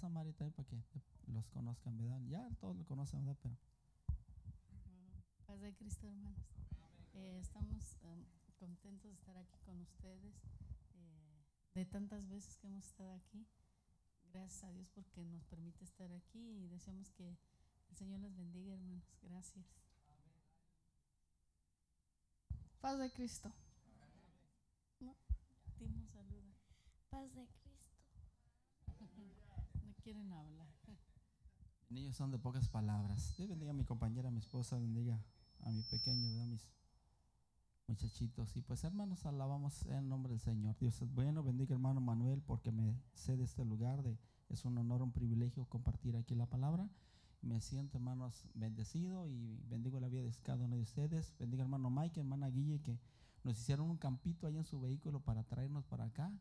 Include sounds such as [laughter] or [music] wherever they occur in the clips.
pasa Mari también para que los conozcan, ¿verdad? Ya todos lo conocen, ¿verdad? Pero Paz de Cristo, hermanos. Eh, estamos um, contentos de estar aquí con ustedes. eh, de tantas veces que hemos estado aquí. Gracias a Dios porque nos permite estar aquí y deseamos que el Señor les bendiga, hermanos. Gracias. Paz de Cristo. Timo saluda. Paz de Cristo. No quieren hablar. [laughs] niños son de pocas palabras. Dios bendiga a mi compañera, a mi esposa, bendiga a mi pequeño, ¿verdad? Mis muchachitos. Y pues hermanos, alabamos en el nombre del Señor. Dios es bueno, bendiga hermano Manuel porque me cede este lugar. De, es un honor, un privilegio compartir aquí la palabra. Me siento, hermanos, bendecido y bendigo la vida de cada uno de ustedes. Bendiga hermano Mike, hermana Guille, que nos hicieron un campito ahí en su vehículo para traernos para acá.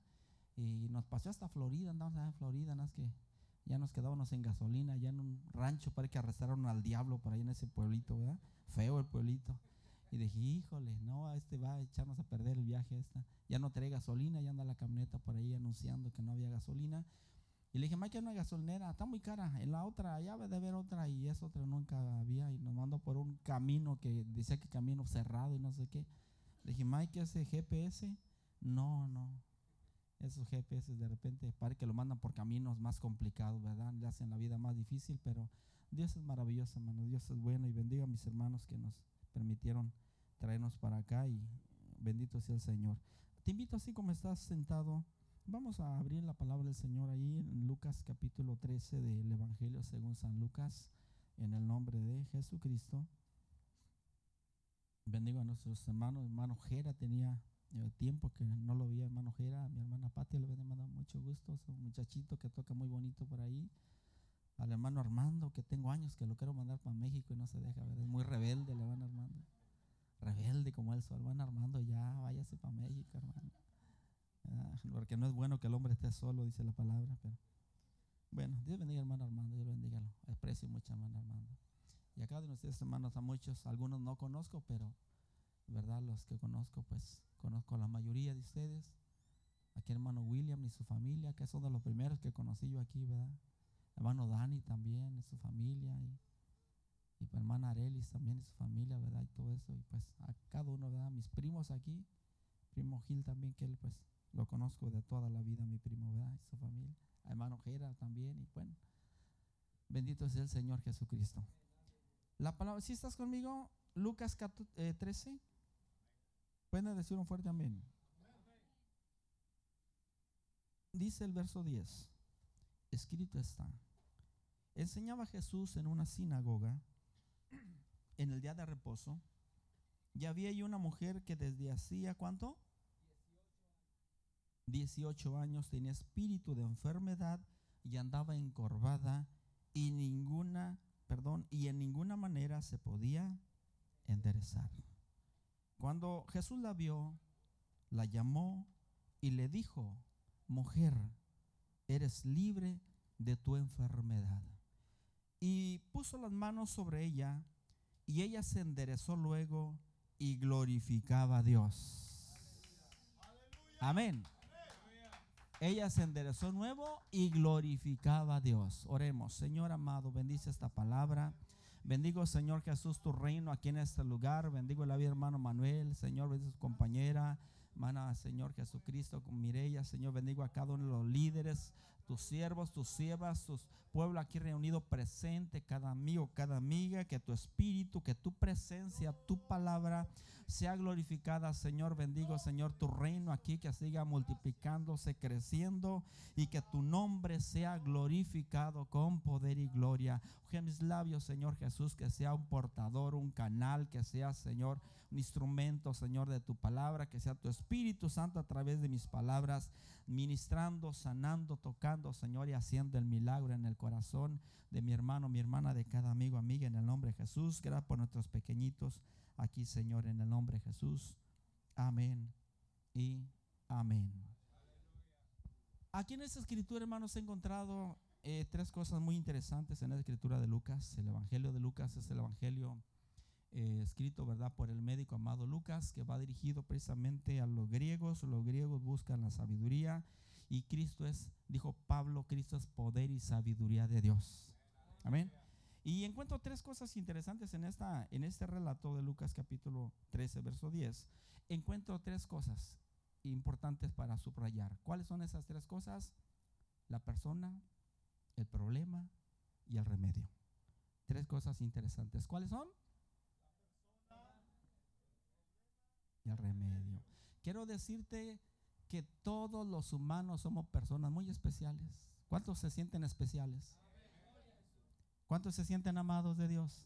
Y nos pasó hasta Florida, andamos allá en Florida, nada más que ya nos quedábamos en gasolina, ya en un rancho, para que arrestaron al diablo por ahí en ese pueblito, ¿verdad? Feo el pueblito. Y dije, híjole, no, este va a echarnos a perder el viaje esta. Ya no trae gasolina, ya anda la camioneta por ahí anunciando que no había gasolina. Y le dije, Mike, hay una gasolinera, está muy cara. En la otra, allá debe de haber otra y esa otra nunca había. Y nos mandó por un camino que decía que camino cerrado y no sé qué. Le dije, Mike, ese GPS, no, no. Esos GPS de repente parece que lo mandan por caminos más complicados, ¿verdad? Le hacen la vida más difícil, pero Dios es maravilloso, hermano. Dios es bueno y bendiga a mis hermanos que nos permitieron traernos para acá y bendito sea el Señor. Te invito así como estás sentado, vamos a abrir la palabra del Señor ahí en Lucas capítulo 13 del Evangelio según San Lucas, en el nombre de Jesucristo. Bendigo a nuestros hermanos, hermano Jera tenía tiempo que no lo veía, hermano Jera, mi hermana Pati le había mandado mucho gusto, es un muchachito que toca muy bonito por ahí. Al hermano Armando, que tengo años que lo quiero mandar para México y no se deja, ¿verdad? es muy rebelde el hermano Armando. Rebelde como él, su hermano Armando, ya váyase para México, hermano. Ah, porque no es bueno que el hombre esté solo, dice la palabra, bueno, Dios bendiga hermano Armando, Dios bendiga, aprecio mucho hermano Armando. Y acá de ustedes hermanos a muchos, algunos no conozco, pero verdad los que conozco, pues conozco a la mayoría de ustedes. Aquí hermano William y su familia, que son de los primeros que conocí yo aquí, ¿verdad? Hermano Dani también, y su familia, y, y hermana Arelis también y su familia, ¿verdad? Y todo eso, y pues a cada uno, ¿verdad? Mis primos aquí, primo Gil también, que él pues lo conozco de toda la vida, mi primo, ¿verdad? Y su familia. A hermano Gera también, y bueno, bendito sea el Señor Jesucristo. La palabra, si estás conmigo, Lucas 13, pueden decir un fuerte amén. Dice el verso 10, escrito está, enseñaba Jesús en una sinagoga en el día de reposo, y había ahí una mujer que desde hacía, ¿cuánto? 18 años tenía espíritu de enfermedad y andaba encorvada y ninguna, perdón, y en ninguna manera se podía enderezar. Cuando Jesús la vio, la llamó y le dijo, mujer, eres libre de tu enfermedad. Y puso las manos sobre ella y ella se enderezó luego y glorificaba a Dios. Amén. Ella se enderezó nuevo y glorificaba a Dios. Oremos, Señor amado, bendice esta palabra. Bendigo, Señor Jesús, tu reino aquí en este lugar. Bendigo la vida, hermano Manuel. Señor, bendice a su compañera, hermana, Señor Jesucristo, con Mireya. Señor, bendigo a cada uno de los líderes, tus siervos, tus siervas, tus pueblo aquí reunido presente, cada amigo, cada amiga, que tu espíritu, que tu presencia, tu palabra sea glorificada, Señor. Bendigo, Señor, tu reino aquí, que siga multiplicándose, creciendo y que tu nombre sea glorificado con poder y gloria. Que mis labios, Señor Jesús, que sea un portador, un canal, que sea, Señor, un instrumento, Señor, de tu palabra, que sea tu Espíritu Santo a través de mis palabras, ministrando, sanando, tocando, Señor, y haciendo el milagro en el corazón de mi hermano, mi hermana, de cada amigo, amiga, en el nombre de Jesús. Gracias por nuestros pequeñitos aquí, Señor, en el nombre de Jesús. Amén y amén. Aquí en esta escritura, hermanos, he encontrado eh, tres cosas muy interesantes en la escritura de Lucas. El Evangelio de Lucas es el Evangelio eh, escrito, ¿verdad?, por el médico amado Lucas, que va dirigido precisamente a los griegos. Los griegos buscan la sabiduría Y Cristo es, dijo Pablo, Cristo es poder y sabiduría de Dios. Amén. Y encuentro tres cosas interesantes en, esta, en este relato de Lucas capítulo 13, verso 10. Encuentro tres cosas importantes para subrayar. ¿Cuáles son esas tres cosas? La persona, el problema y el remedio. Tres cosas interesantes. ¿Cuáles son? Y el remedio. Quiero decirte que todos los humanos somos personas muy especiales. ¿Cuántos se sienten especiales? ¿Cuántos se sienten amados de Dios?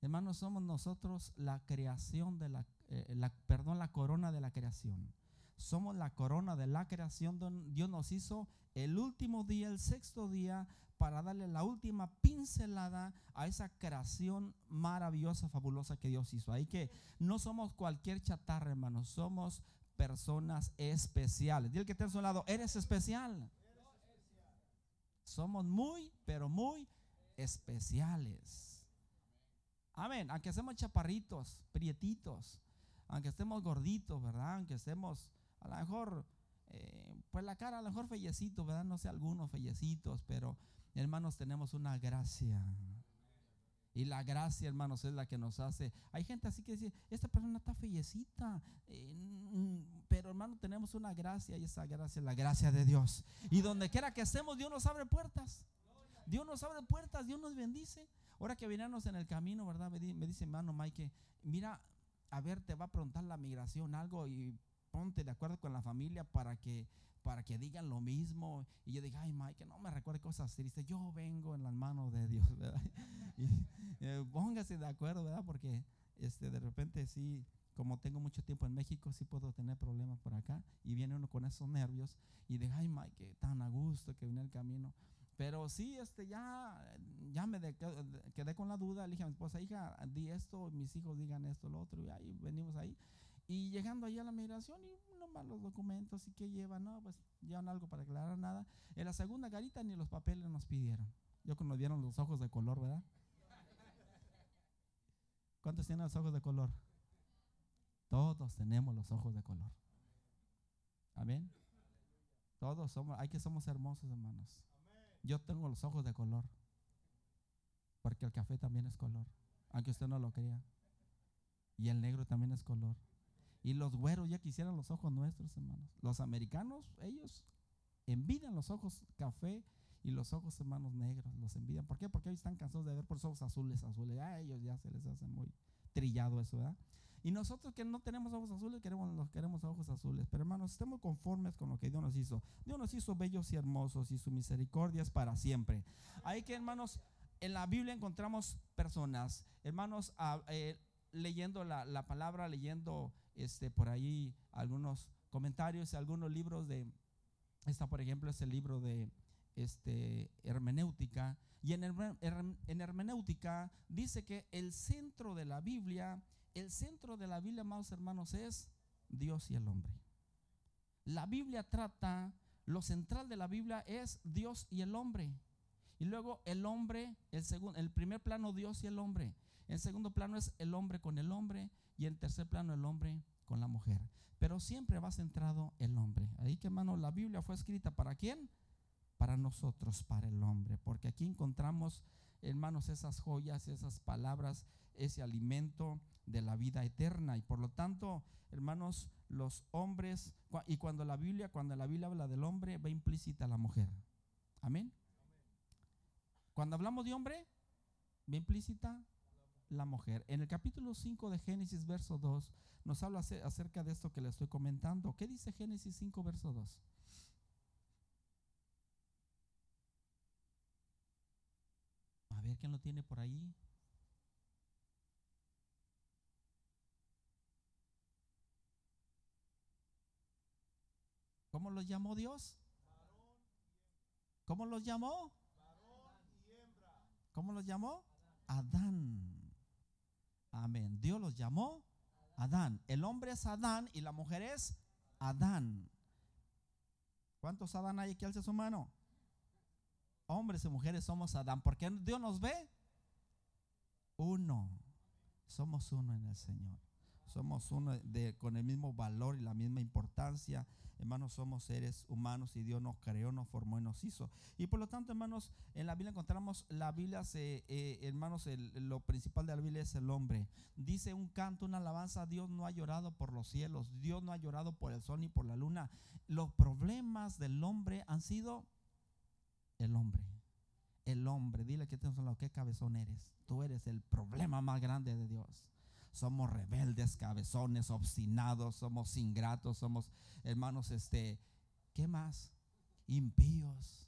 Hermanos, somos nosotros la creación de la, eh, perdón, la corona de la creación. Somos la corona de la creación. Dios nos hizo el último día, el sexto día, para darle la última pincelada a esa creación maravillosa, fabulosa que Dios hizo. Ahí que no somos cualquier chatarra, hermanos, somos personas especiales. Dile que está a su lado, eres especial. Somos muy, pero muy especiales. Amén. Aunque seamos chaparritos, prietitos, aunque estemos gorditos, ¿verdad? Aunque estemos a lo mejor, eh, pues la cara a lo mejor fellecito, ¿verdad? No sé, algunos fellecitos, pero hermanos, tenemos una gracia. Y la gracia, hermanos, es la que nos hace. Hay gente así que dice, esta persona está fellecita. Eh, pero hermano, tenemos una gracia y esa gracia es la gracia de Dios. Y donde quiera que estemos, Dios nos abre puertas. Dios nos abre puertas, Dios nos bendice. Ahora que venimos en el camino, ¿verdad? Me dice hermano Mike, mira, a ver, te va a preguntar la migración algo y ponte de acuerdo con la familia para que para que digan lo mismo. Y yo digo, ay, Mike, no me recuerde cosas tristes. Yo vengo en las manos de Dios, ¿verdad? [laughs] Y, eh, póngase de acuerdo, ¿verdad? Porque este, de repente sí, como tengo mucho tiempo en México, sí puedo tener problemas por acá. Y viene uno con esos nervios y digo, ay, Mike, tan a gusto que viene el camino. Pero sí, este, ya, ya me quedé con la duda. Le dije a mi esposa, hija, di esto, mis hijos digan esto, lo otro. Y ahí venimos ahí. Y llegando allá a la migración, y nomás los documentos, y que llevan, no, pues llevan algo para aclarar nada. En la segunda garita ni los papeles nos pidieron. Yo cuando dieron los ojos de color, ¿verdad? ¿Cuántos tienen los ojos de color? Todos tenemos los ojos de color. Amén. Todos somos, hay que somos hermosos, hermanos. Yo tengo los ojos de color. Porque el café también es color, aunque usted no lo crea. Y el negro también es color. Y los güeros ya quisieran los ojos nuestros, hermanos. Los americanos, ellos envidian los ojos café y los ojos, hermanos, negros. Los envidian. ¿Por qué? Porque ellos están cansados de ver por los ojos azules, azules. A ellos ya se les hace muy trillado eso, ¿verdad? Y nosotros que no tenemos ojos azules, queremos, los queremos ojos azules. Pero hermanos, estemos conformes con lo que Dios nos hizo. Dios nos hizo bellos y hermosos y su misericordia es para siempre. Hay que, hermanos, en la Biblia encontramos personas, hermanos, eh, leyendo la, la palabra, leyendo este, por ahí algunos comentarios, algunos libros de, esta por ejemplo es el libro de este, hermenéutica, y en, en hermenéutica dice que el centro de la Biblia, el centro de la Biblia, amados hermanos, es Dios y el hombre. La Biblia trata, lo central de la Biblia es Dios y el hombre. Y luego el hombre, el, segundo, el primer plano Dios y el hombre. En segundo plano es el hombre con el hombre y en tercer plano el hombre con la mujer. Pero siempre va centrado el hombre. Ahí que hermano, la Biblia fue escrita para quién? Para nosotros, para el hombre. Porque aquí encontramos, hermanos, esas joyas, esas palabras, ese alimento de la vida eterna. Y por lo tanto, hermanos, los hombres, y cuando la Biblia, cuando la Biblia habla del hombre, va implícita la mujer. Amén. Cuando hablamos de hombre, va implícita la mujer. En el capítulo 5 de Génesis, verso 2, nos habla acerca de esto que le estoy comentando. ¿Qué dice Génesis 5, verso 2? A ver, ¿quién lo tiene por ahí? ¿Cómo los llamó Dios? ¿Cómo los llamó? ¿Cómo los llamó? Adán. Amén. Dios los llamó Adán. El hombre es Adán y la mujer es Adán. ¿Cuántos Adán hay aquí? Alce su mano. Hombres y mujeres somos Adán. Porque Dios nos ve uno. Somos uno en el Señor. Somos uno con el mismo valor y la misma importancia. Hermanos, somos seres humanos y Dios nos creó, nos formó y nos hizo. Y por lo tanto, hermanos, en la Biblia encontramos, la Biblia, eh, hermanos, lo principal de la Biblia es el hombre. Dice un canto, una alabanza, Dios no ha llorado por los cielos, Dios no ha llorado por el sol ni por la luna. Los problemas del hombre han sido el hombre el hombre. Dile que tienes lado, qué cabezón eres. Tú eres el problema más grande de Dios. Somos rebeldes, cabezones, obstinados, somos ingratos, somos hermanos, este, ¿qué más? Impíos.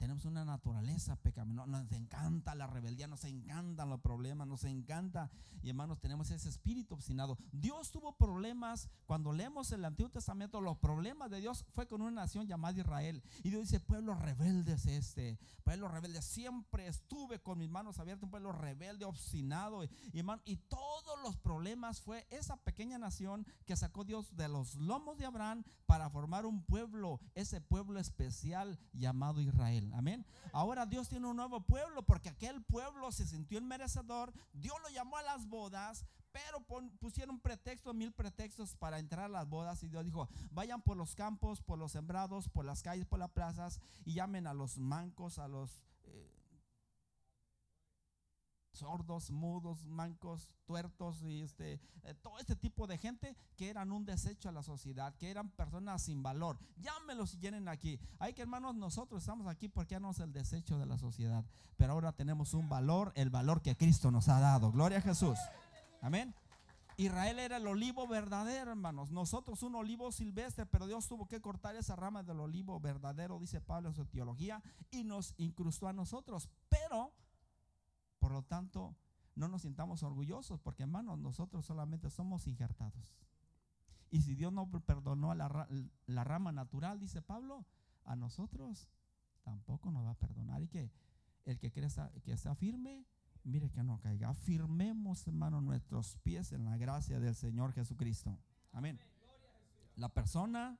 Tenemos una naturaleza pecaminosa. Nos encanta la rebeldía, nos encantan los problemas, nos encanta. Y hermanos, tenemos ese espíritu obstinado. Dios tuvo problemas. Cuando leemos el Antiguo Testamento, los problemas de Dios fue con una nación llamada Israel. Y Dios dice, pueblo rebelde es este. Pueblo rebelde. Siempre estuve con mis manos abiertas, un pueblo rebelde, obstinado. Y, hermano, y todos los problemas fue esa pequeña nación que sacó Dios de los lomos de Abraham para formar un pueblo, ese pueblo especial llamado Israel. Amén. Ahora Dios tiene un nuevo pueblo porque aquel pueblo se sintió el merecedor. Dios lo llamó a las bodas, pero pusieron pretextos, mil pretextos para entrar a las bodas. Y Dios dijo: Vayan por los campos, por los sembrados, por las calles, por las plazas y llamen a los mancos, a los sordos, mudos, mancos, tuertos y este, eh, todo este tipo de gente que eran un desecho a la sociedad, que eran personas sin valor. Llámelos si vienen aquí. Hay que hermanos, nosotros estamos aquí porque éramos el desecho de la sociedad, pero ahora tenemos un valor, el valor que Cristo nos ha dado. Gloria a Jesús. Amén. Israel era el olivo verdadero, hermanos. Nosotros un olivo silvestre, pero Dios tuvo que cortar esa rama del olivo verdadero, dice Pablo en su teología, y nos incrustó a nosotros. Pero por lo tanto, no nos sintamos orgullosos porque hermanos, nosotros solamente somos injertados. Y si Dios no perdonó a la, rama natural, dice Pablo, a nosotros tampoco nos va a perdonar. Y que el que cree que está firme, mire que no caiga. Afirmemos, hermano, nuestros pies en la gracia del Señor Jesucristo. Amén. La persona,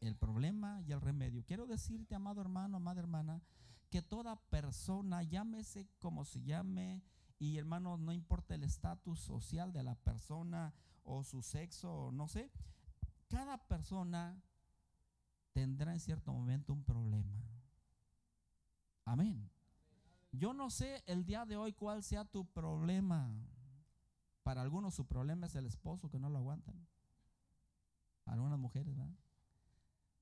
el problema y el remedio. Quiero decirte, amado hermano, amada hermana, que toda persona, llámese como se llame, y hermano, no importa el estatus social de la persona o su sexo, no sé, cada persona tendrá en cierto momento un problema. Amén. Yo no sé el día de hoy cuál sea tu problema. Para algunos su problema es el esposo que no lo aguantan. Para algunas mujeres, ¿verdad?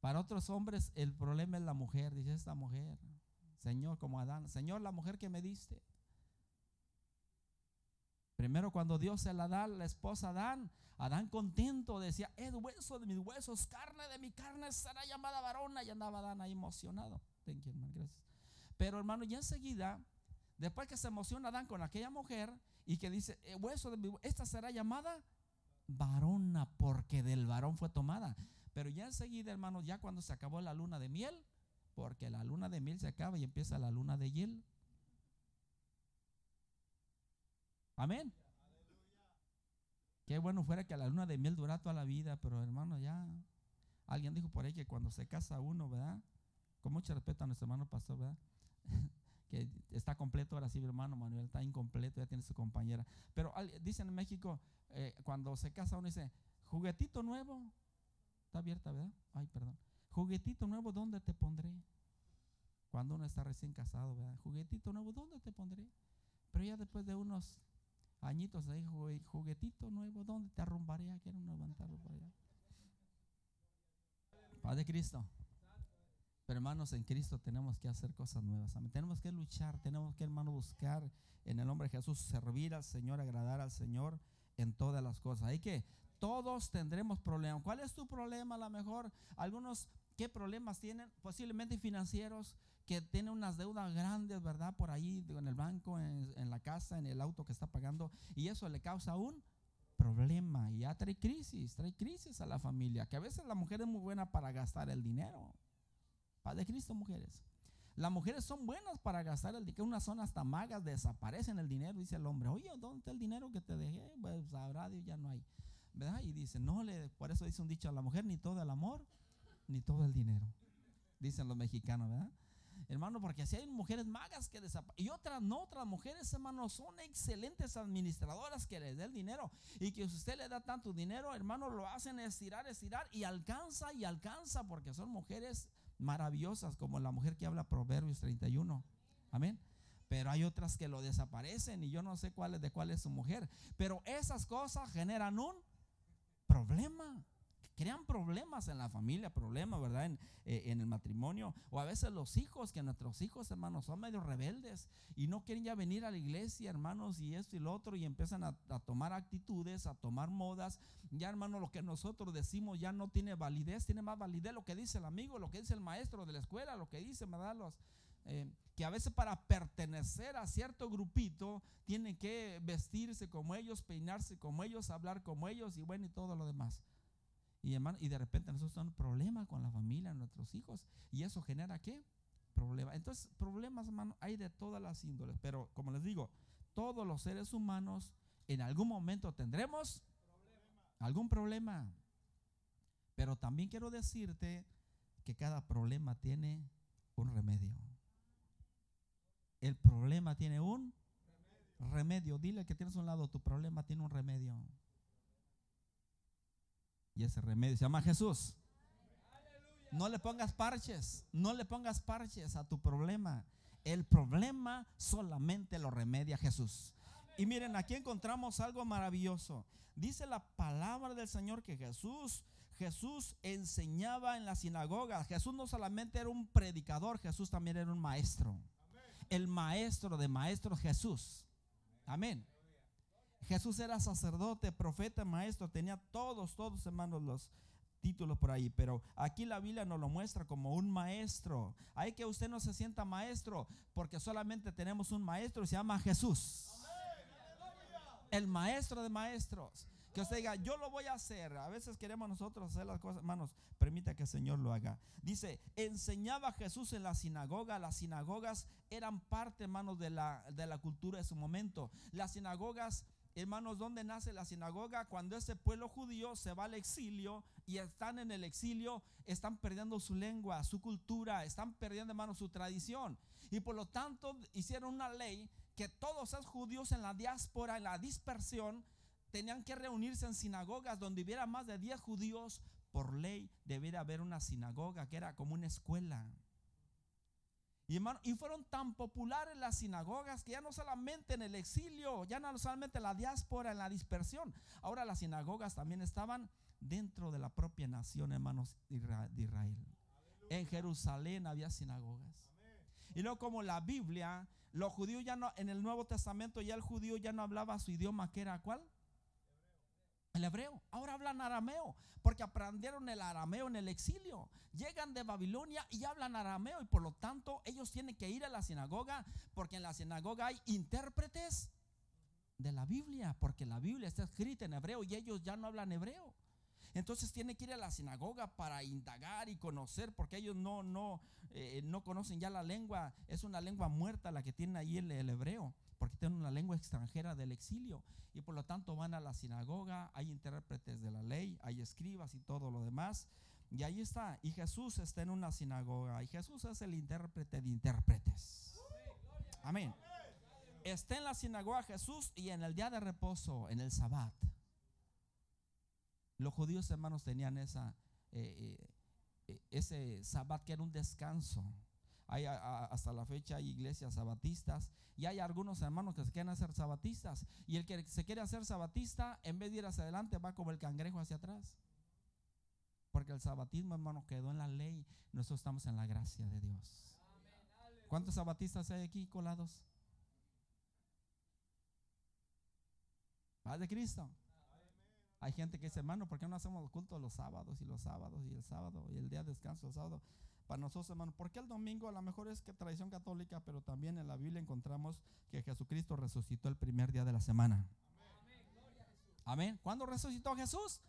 Para otros hombres el problema es la mujer, dice esta mujer. Señor, como Adán, Señor, la mujer que me diste. Primero cuando Dios se la da la esposa Adán, Adán contento decía, es hueso de mis huesos, carne de mi carne será llamada varona. Y andaba Adán ahí emocionado. gracias. Pero hermano, ya enseguida, después que se emociona Adán con aquella mujer y que dice, eh, hueso de mi esta será llamada varona porque del varón fue tomada. Pero ya enseguida, hermano, ya cuando se acabó la luna de miel, porque la luna de miel se acaba y empieza la luna de hiel. Amén. Qué bueno fuera que la luna de miel durara toda la vida, pero hermano, ya. Alguien dijo por ahí que cuando se casa uno, ¿verdad? Con mucho respeto a nuestro hermano pastor, ¿verdad? [laughs] que está completo ahora sí, hermano Manuel, está incompleto, ya tiene su compañera. Pero dicen en México, eh, cuando se casa uno dice, juguetito nuevo, está abierta, ¿verdad? Ay, perdón. Juguetito nuevo, ¿dónde te pondré? Cuando uno está recién casado, ¿verdad? Juguetito nuevo, ¿dónde te pondré? Pero ya después de unos añitos ahí, juguetito nuevo, ¿dónde te arrumbaré? Quiero levantarlo por allá. Padre Cristo. Pero hermanos, en Cristo tenemos que hacer cosas nuevas. Tenemos que luchar, tenemos que, hermano, buscar en el nombre de Jesús, servir al Señor, agradar al Señor en todas las cosas. Hay que, todos tendremos problemas. ¿Cuál es tu problema? A lo mejor algunos ¿Qué problemas tienen? Posiblemente financieros, que tienen unas deudas grandes, ¿verdad? Por ahí, en el banco, en, la casa, en el auto que está pagando, y eso le causa un problema y ya trae crisis, trae crisis a la familia, que a veces la mujer es muy buena para gastar el dinero. Padre Cristo, mujeres. Las mujeres son buenas para gastar el dinero. Unas son hasta magas, desaparecen el dinero. Dice el hombre, oye, ¿dónde está el dinero que te dejé? Pues sabrá Dios, ya no hay. ¿Verdad? Y dice, no, le, por eso dice un dicho a la mujer, ni todo el amor ni todo el dinero, dicen los mexicanos, ¿verdad? hermano, porque así hay mujeres magas que desaparecen. Y otras no, otras mujeres, hermano, son excelentes administradoras que les da el dinero. Y que si usted le da tanto dinero, hermano, lo hacen estirar, estirar y alcanza y alcanza porque son mujeres maravillosas, como la mujer que habla Proverbios 31. Amén. Pero hay otras que lo desaparecen y yo no sé cuál es de cuál es su mujer. Pero esas cosas generan un problema crean problemas en la familia, problemas, ¿verdad? En, eh, en, el matrimonio. O a veces los hijos, que nuestros hijos, hermanos, son medio rebeldes y no quieren ya venir a la iglesia, hermanos, y esto y lo otro, y empiezan a, tomar actitudes, a tomar modas. Ya, hermano, lo que nosotros decimos ya no tiene validez, tiene más validez lo que dice el amigo, lo que dice el maestro de la escuela, lo que dice, ¿verdad? Los, eh, que a veces para pertenecer a cierto grupito tienen que vestirse como ellos, peinarse como ellos, hablar como ellos y bueno y todo lo demás. Y, hermano, y de repente nosotros tenemos problemas con la familia, nuestros hijos. ¿Y eso genera qué? Problemas. Entonces, problemas, hermano, hay de todas las índoles. Pero como les digo, todos los seres humanos en algún momento tendremos algún problema. Pero también quiero decirte que cada problema tiene un remedio. El problema tiene un remedio. Dile que tienes a un lado, tu problema tiene un remedio. Y ese remedio se llama Jesús. No le pongas parches, no le pongas parches a tu problema. El problema solamente lo remedia Jesús. Y miren, aquí encontramos algo maravilloso. Dice la palabra del Señor que Jesús, Jesús enseñaba en la sinagoga. Jesús no solamente era un predicador, Jesús también era un maestro. El maestro de maestros Jesús. Amén. Jesús era sacerdote, profeta, maestro, tenía todos, todos hermanos los títulos por ahí, pero aquí la Biblia nos lo muestra como un maestro. Hay que usted no se sienta maestro porque solamente tenemos un maestro y se llama Jesús. El maestro de maestros. Que usted diga, yo lo voy a hacer. A veces queremos nosotros hacer las cosas. Hermanos, permita que el Señor lo haga. Dice, enseñaba Jesús en la sinagoga. Las sinagogas eran parte, hermanos, de la, de la cultura de su momento. Las sinagogas Hermanos, ¿dónde nace la sinagoga? Cuando ese pueblo judío se va al exilio y están en el exilio, están perdiendo su lengua, su cultura, están perdiendo, hermanos, su tradición. Y por lo tanto hicieron una ley que todos esos judíos en la diáspora, en la dispersión, tenían que reunirse en sinagogas donde hubiera más de 10 judíos. Por ley debería haber una sinagoga que era como una escuela. Y, fueron tan populares las sinagogas que ya no solamente en el exilio, ya no solamente en la diáspora, en la dispersión, ahora las sinagogas también estaban dentro de la propia nación, hermanos de Israel. En Jerusalén había sinagogas. Y luego como la Biblia, los judíos ya no, en el Nuevo Testamento ya el judío ya no hablaba su idioma, que era cuál? El hebreo. Ahora hablan arameo, porque aprendieron el arameo en el exilio. Llegan de Babilonia y hablan arameo y por lo tanto ellos tienen que ir a la sinagoga, porque en la sinagoga hay intérpretes de la Biblia, porque la Biblia está escrita en hebreo y ellos ya no hablan hebreo. Entonces tienen que ir a la sinagoga para indagar y conocer, porque ellos no, no, eh, no conocen ya la lengua. Es una lengua muerta la que tiene ahí el hebreo porque tienen una lengua extranjera del exilio y por lo tanto van a la sinagoga, hay intérpretes de la ley, hay escribas y todo lo demás. Y ahí está, y Jesús está en una sinagoga, y Jesús es el intérprete de intérpretes. Amén. Está en la sinagoga Jesús y en el día de reposo, en el sabbat. Los judíos hermanos tenían esa, eh, eh, ese sabbat que era un descanso hay hasta la fecha hay iglesias sabatistas y hay algunos hermanos que se quieren hacer sabatistas y el que se quiere hacer sabatista en vez de ir hacia adelante va como el cangrejo hacia atrás. Porque el sabatismo, hermano, quedó en la ley. Nosotros estamos en la gracia de Dios. ¿Cuántos sabatistas hay aquí colados? Paz de Cristo. Hay gente que dice, hermano, ¿por qué no hacemos culto los sábados y los sábados y el sábado y el día de descanso el sábado? para nosotros, hermanos. Porque el domingo a lo mejor es que tradición católica, pero también en la Biblia encontramos que Jesucristo resucitó el primer día de la semana. Amén. ¿Cuándo resucitó Jesús?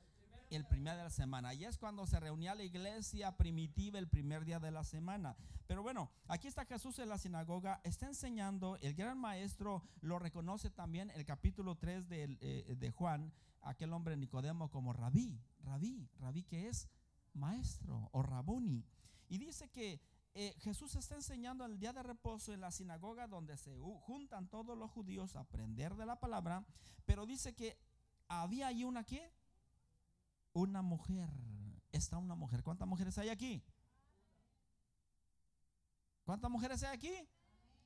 El primer día de la semana. Y es cuando se reunía la iglesia primitiva el primer día de la semana. Pero bueno, aquí está Jesús en la sinagoga, está enseñando, el gran maestro lo reconoce también el capítulo 3 de, eh, de Juan, aquel hombre Nicodemo como rabí, rabí, rabí que es maestro o rabuni. Y dice que eh, Jesús está enseñando el día de reposo en la sinagoga donde se juntan todos los judíos a aprender de la palabra, pero dice que había allí una qué? Una mujer. Está una mujer. ¿Cuántas mujeres hay aquí? ¿Cuántas mujeres hay aquí?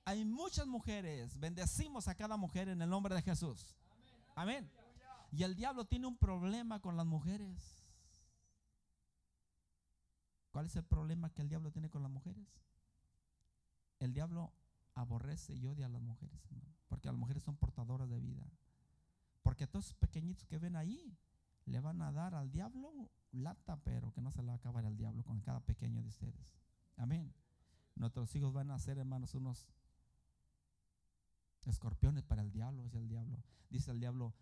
Hay muchas mujeres. Bendecimos a cada mujer en el nombre de Jesús. Amén. Y el diablo tiene un problema con las mujeres. ¿Cuál es el problema que el diablo tiene con las mujeres? El diablo aborrece y odia a las mujeres, hermano, porque las mujeres son portadoras de vida. Porque todos esos pequeñitos que ven ahí le van a dar al diablo lata, pero que no se le va a acabar al diablo con cada pequeño de ustedes. Amén. Nuestros hijos van a ser, hermanos, unos escorpiones para el diablo, dice el diablo. Dice el diablo,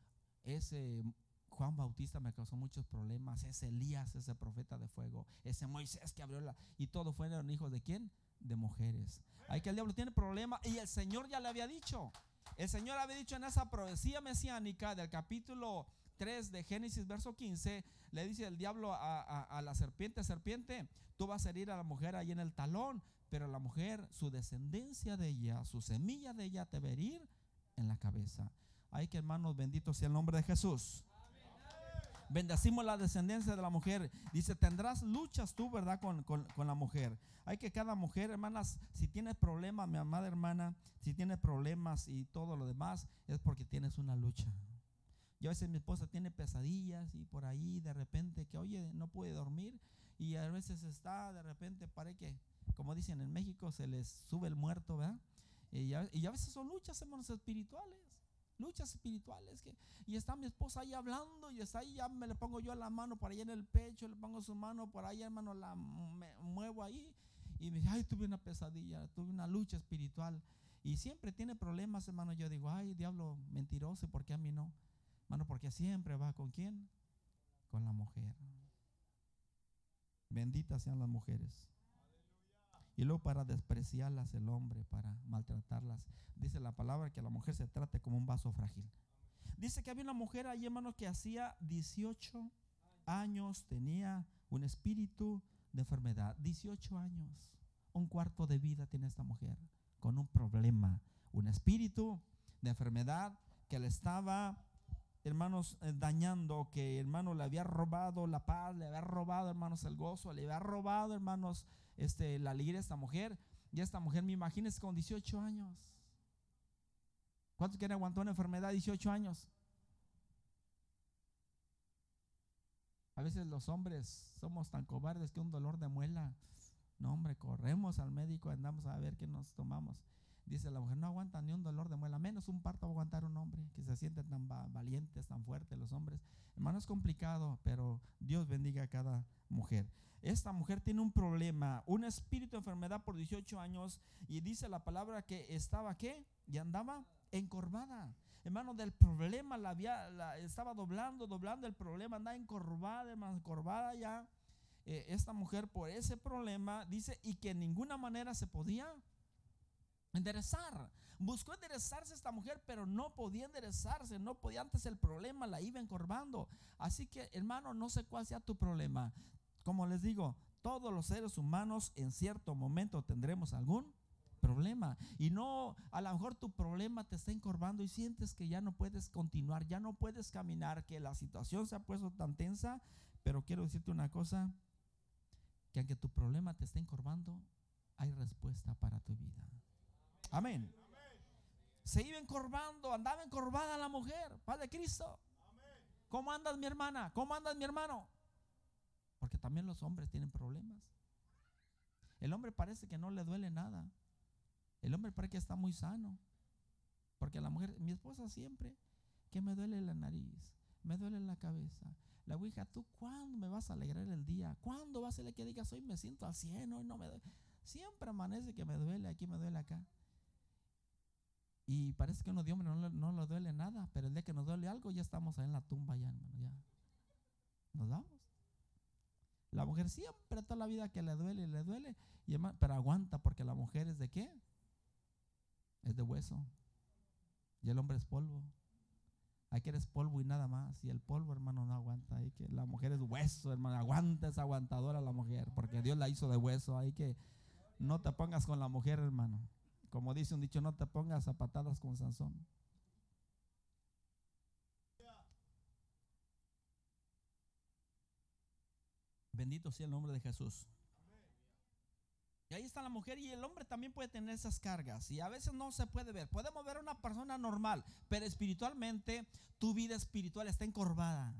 ese Juan Bautista me causó muchos problemas, ese Elías, ese profeta de fuego, ese Moisés que abrió la... Y todos fueron hijos de quién? De mujeres. Hay que el diablo tiene problemas y el Señor ya le había dicho. El Señor había dicho en esa profecía mesiánica del capítulo 3 de Génesis, verso 15, le dice el diablo a, a- a la serpiente, serpiente, tú vas a herir a la mujer ahí en el talón, pero la mujer, su descendencia de ella, su semilla de ella te va a herir en la cabeza. Ay, que hermanos, bendito sea el nombre de Jesús. Bendecimos la descendencia de la mujer. Dice, tendrás luchas tú, ¿verdad? Con, con- la mujer. Hay que cada mujer, hermanas, si tienes problemas, mi amada hermana, si tienes problemas y todo lo demás, es porque tienes una lucha. Yo a veces mi esposa tiene pesadillas y por ahí de repente que, oye, no puede dormir y a veces está, de repente parece que, como dicen en México, se les sube el muerto, ¿verdad? Y a, y a veces son luchas, hermanos, espirituales. Luchas espirituales. Que, y está mi esposa ahí hablando y está ahí, ya me le pongo yo la mano por ahí en el pecho, le pongo su mano por ahí, hermano, la muevo ahí y me dice, ay, tuve una pesadilla, tuve una lucha espiritual. Y siempre tiene problemas, hermano. Yo digo, ay, diablo mentiroso, ¿por qué a mí no? Hermano, porque siempre va con quién? Con la mujer. Benditas sean las mujeres. Y luego para despreciarlas el hombre, para maltratarlas. Dice la palabra que la mujer se trate como un vaso frágil. Dice que había una mujer ahí, hermano, que hacía 18 años, tenía un espíritu de enfermedad. 18 años, un cuarto de vida tiene esta mujer, con un problema, un espíritu de enfermedad que le estaba, hermanos, eh, dañando, que hermano le había robado la paz, le había robado, hermanos, el gozo, le había robado, hermanos, este, la alegría a esta mujer. Y esta mujer, me imagínense, con 18 años. ¿Cuántos quieren aguantar una enfermedad 18 años? A veces los hombres somos tan cobardes que un dolor de muela. No, hombre, corremos al médico, andamos a ver qué nos tomamos. Dice la mujer, no aguanta ni un dolor de muela, menos un parto va a aguantar un hombre, que se sienten tan va- valientes, tan fuertes los hombres. Hermano, es complicado, pero Dios bendiga a cada mujer. Esta mujer tiene un problema, un espíritu de enfermedad por 18 años y dice la palabra que estaba, ¿qué? Y andaba encorvada. Hermano, del problema la había, la estaba doblando, doblando el problema, andaba encorvada, hermano, encorvada ya. Eh, esta mujer por ese problema dice y que en ninguna manera se podía enderezar. Buscó enderezarse esta mujer, pero no podía enderezarse, no podía antes el problema, la iba encorvando. Así que, hermano, no sé cuál sea tu problema. Como les digo, todos los seres humanos en cierto momento tendremos algún problema. Y no, a lo mejor tu problema te está encorvando y sientes que ya no puedes continuar, ya no puedes caminar, que la situación se ha puesto tan tensa, pero quiero decirte una cosa, que aunque tu problema te esté encorvando, hay respuesta para tu vida. Amén. Se iba encorvando, andaba encorvada la mujer, Padre Cristo. ¿Cómo andas mi hermana? ¿Cómo andas mi hermano? Porque también los hombres tienen problemas. El hombre parece que no le duele nada. El hombre parece que está muy sano. Porque la mujer, mi esposa siempre, que me duele la nariz, me duele la cabeza. La ouija, ¿tú cuándo me vas a alegrar el día? ¿Cuándo va a ser que digas, hoy me siento al 100, hoy no me duele? Siempre amanece que me duele, aquí me duele acá. Y parece que uno de hombre no, no le duele nada, pero el día que nos duele algo ya estamos ahí en la tumba ya, hermano, ya. Nos vamos. La mujer siempre toda la vida que le duele, le duele, y hermano, pero aguanta porque la mujer es de qué? Es de hueso. Y el hombre es polvo. Hay que eres polvo y nada más. Y el polvo, hermano, no aguanta. Hay que, la mujer es hueso, hermano. Aguanta, es aguantadora la mujer. Porque Dios la hizo de hueso. Hay que No te pongas con la mujer, hermano. Como dice un dicho, no te pongas a patadas con Sansón. Bendito sea el nombre de Jesús. Y ahí está la mujer y el hombre también puede tener esas cargas y a veces no se puede ver. Podemos ver a una persona normal, pero espiritualmente tu vida espiritual está encorvada.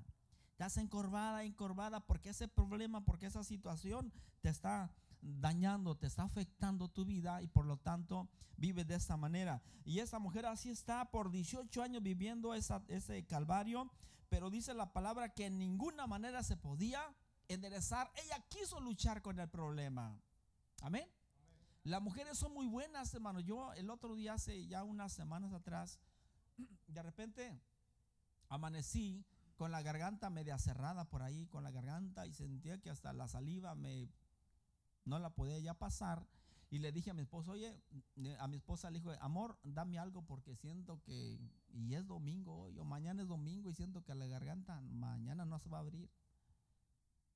Estás encorvada, encorvada porque ese problema, porque esa situación te está dañando, te está afectando tu vida y por lo tanto vive de esta manera. Y esa mujer así está por 18 años viviendo ese calvario, pero dice la palabra que en ninguna manera se podía enderezar. Ella quiso luchar con el problema. Amén. Las mujeres son muy buenas, hermano. Yo el otro día, hace ya unas semanas atrás, [clears throat] de repente amanecí con la garganta media cerrada por ahí, con la garganta y sentía que hasta la saliva me no la podía ya pasar. Y le dije a mi esposo, oye, a mi esposa le dijo, amor, dame algo porque siento que, y es domingo hoy, o mañana es domingo y siento que la garganta mañana no se va a abrir.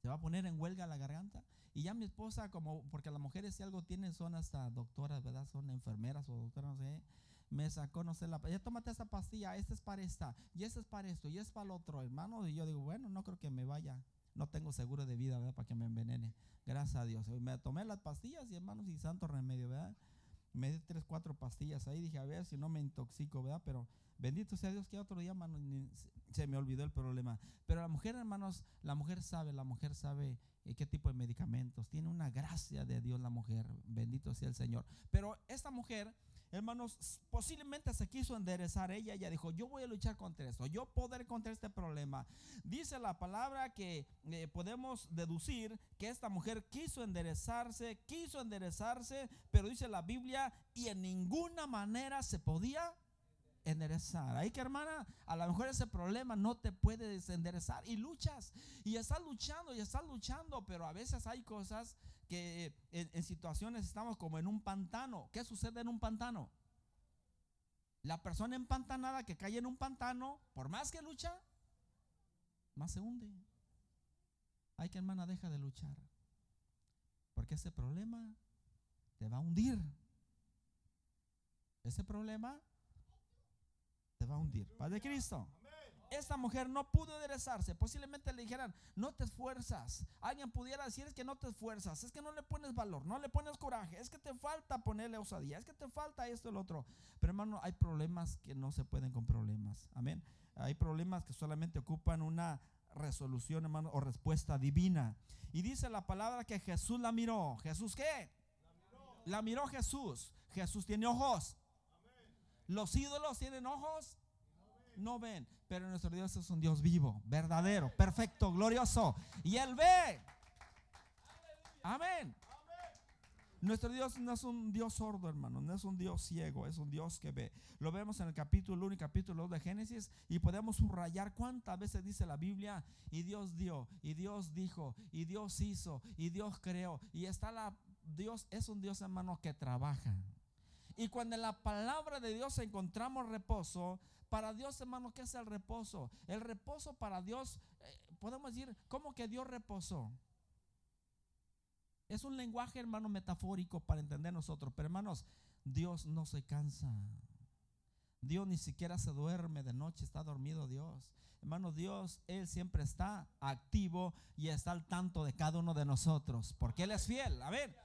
Se va a poner en huelga la garganta. Y ya mi esposa, como, porque las mujeres si algo tienen son hasta doctoras, ¿verdad? Son enfermeras o doctoras, no sé. Me sacó, no sé, la, ya tómate esta pastilla, esta es para esta, y esta es para esto, y es para el otro, hermano. Y yo digo, bueno, no creo que me vaya. No tengo seguro de vida, ¿verdad? Para que me envenene. Gracias a Dios. Me tomé las pastillas y hermanos y santo remedio, ¿verdad? Me di tres, cuatro pastillas ahí. Dije, a ver si no me intoxico, ¿verdad? Pero bendito sea Dios que otro día, hermanos, se me olvidó el problema. Pero la mujer, hermanos, la mujer sabe, la mujer sabe eh, qué tipo de medicamentos. Tiene una gracia de Dios la mujer. Bendito sea el Señor. Pero esta mujer hermanos, posiblemente se quiso enderezar ella. Ella dijo, yo voy a luchar contra esto, yo poder contra este problema. Dice la palabra que eh, podemos deducir que esta mujer quiso enderezarse, quiso enderezarse, pero dice la Biblia, y en ninguna manera se podía enderezar. Ahí que hermana, a lo mejor ese problema no te puede enderezar y luchas y estás luchando y estás luchando, pero a veces hay cosas que en, situaciones estamos como en un pantano. ¿Qué sucede en un pantano? La persona empantanada que cae en un pantano, por más que lucha, más se hunde. Hay que hermana, deja de luchar. Porque ese problema te va a hundir. Ese problema va a hundir. Padre Cristo esta mujer no pudo enderezarse. Posiblemente le dijeran, no te esfuerzas. Alguien pudiera decir es que no te esfuerzas, es que no le pones valor, no le pones coraje, es que te falta ponerle osadía, es que te falta esto lo otro. Pero hermano, hay problemas que no se pueden con problemas. Amén. Hay problemas que solamente ocupan una resolución, hermano, o respuesta divina. Y dice la palabra que Jesús la miró. ¿Jesús qué? La miró, Jesús. Jesús tiene ojos. Los ídolos tienen ojos no ven, pero nuestro Dios es un Dios vivo, verdadero, perfecto, glorioso. Y Él ve. Amén. Nuestro Dios no es un Dios sordo, hermano, no es un Dios ciego, es un Dios que ve. Lo vemos en el capítulo 1 y capítulo 2 de Génesis y podemos subrayar cuántas veces dice la Biblia y Dios dio, y Dios dijo, y Dios hizo, y Dios creó. Y está la Dios es un Dios, hermano, que trabaja. Y cuando en la palabra de Dios encontramos reposo, para Dios, hermano, ¿qué es el reposo? El reposo para Dios, eh, podemos decir, ¿cómo que Dios reposó? Es un lenguaje, hermano, metafórico para entender nosotros. Pero, hermanos, Dios no se cansa. Dios ni siquiera se duerme de noche, está dormido Dios. Hermano, Dios, Él siempre está activo y está al tanto de cada uno de nosotros, porque Él es fiel. A ver,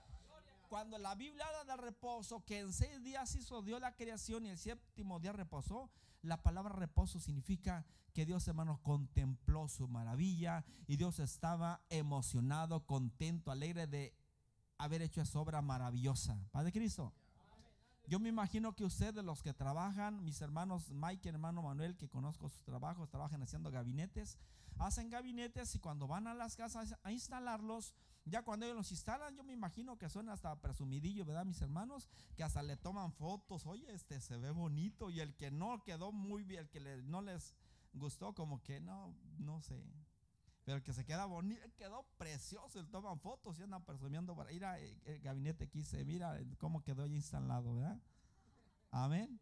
cuando la Biblia habla del reposo, que en seis días hizo Dios la creación y el séptimo día reposó, la palabra reposo significa que Dios, hermano, contempló su maravilla y Dios estaba emocionado, contento, alegre de haber hecho esa obra maravillosa. Padre Cristo. Yo me imagino que ustedes, los que trabajan, mis hermanos Mike hermano Manuel, que conozco sus trabajos, trabajan haciendo gabinetes, hacen gabinetes y cuando van a las casas a instalarlos, ya cuando ellos los instalan, yo me imagino que son hasta presumidillo, ¿verdad, mis hermanos? Que hasta le toman fotos, oye, este se ve bonito, y el que no quedó muy bien, el que no les gustó, como que no, no sé. Pero el que se queda bonito, quedó precioso, le toman fotos y andan presumiendo para ir al gabinete que hice, mira cómo quedó ya instalado, ¿verdad? Amén.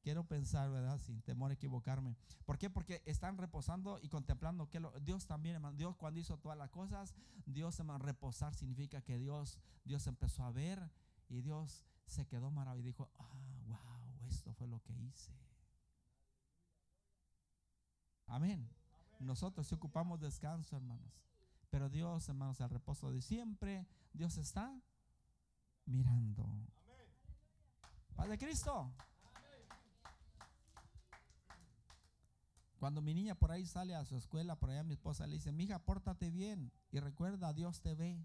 Quiero pensar, ¿verdad? Sin temor a equivocarme. ¿Por qué? Porque están reposando y contemplando que lo- Dios también, hermano, Dios cuando hizo todas las cosas, Dios, hermano, reposar significa que Dios, Dios empezó a ver y Dios se quedó maravillado y dijo, ah, wow, esto fue lo que hice. Amén. Nosotros sí ocupamos descanso, hermanos. Pero Dios, hermanos, al reposo de siempre, Dios está mirando. Padre Cristo. Cuando mi niña por ahí sale a su escuela, por allá mi esposa le dice, mija, pórtate bien y recuerda, Dios te ve.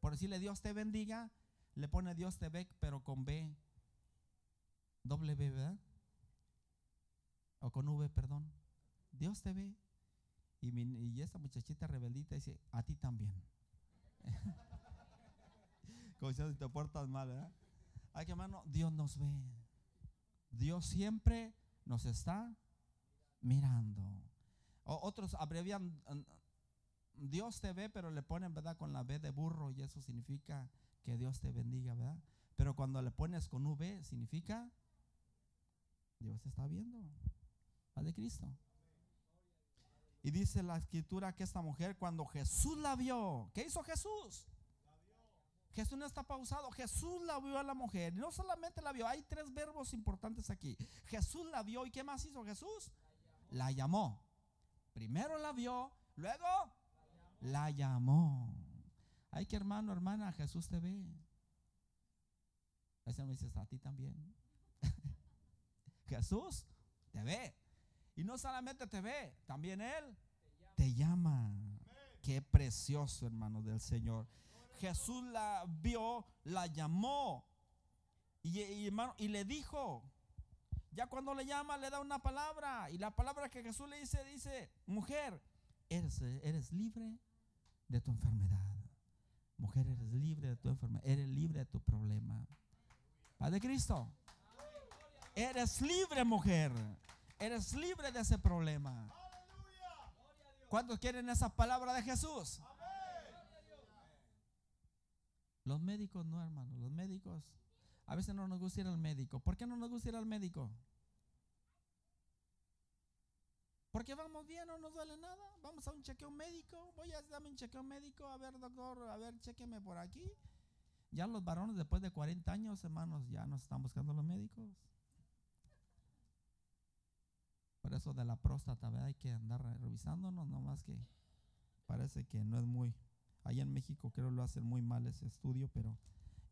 Por decirle Dios te bendiga, le pone Dios te ve, pero con B. Doble B, ¿verdad? O con V, perdón. Dios te ve. Y, y esa muchachita rebeldita dice, a ti también. [laughs] Como si te portas mal, ¿verdad? Ay, que hermano, Dios nos ve. Dios siempre nos está mirando. Otros abrevian Dios te ve, pero le ponen, ¿verdad? Con la B de burro y eso significa que Dios te bendiga, ¿verdad? Pero cuando le pones con V significa Dios está viendo. Padre Cristo. Y dice la escritura que esta mujer cuando Jesús la vio, ¿qué hizo Jesús? Jesús no está pausado, Jesús la vio a la mujer. No solamente la vio, hay tres verbos importantes aquí. Jesús la vio y ¿qué más hizo Jesús? La llamó. Primero la vio, luego la llamó. Ay, que hermano, hermana, Jesús te ve. Ese me dice, a ti también. [laughs] Jesús te ve. Y no solamente te ve, también Él te llama. Qué precioso, hermano del Señor. Jesús la vio, la llamó. Y, y, hermano, y le dijo, ya cuando le llama, le da una palabra. Y la palabra que Jesús le dice, dice, mujer, eres, eres libre de tu enfermedad. Mujer, eres libre de tu enfermedad. Eres libre de tu problema. Padre Cristo. Eres libre, mujer. Eres libre de ese problema. ¿Cuántos quieren esa palabra de Jesús? Los médicos no, hermano. Los médicos. A veces no nos gusta ir al médico. ¿Por qué no nos gusta ir al médico? Porque vamos bien, no nos duele nada. Vamos a un chequeo médico. Voy a darme un chequeo médico. A ver, doctor, a ver, chequeme por aquí. Ya los varones después de 40 años, hermanos, ya nos están buscando los médicos. Por eso de la próstata, ¿verdad? Hay que andar revisándonos, nomás que parece que no es muy. Allá en México creo lo hacen muy mal ese estudio, pero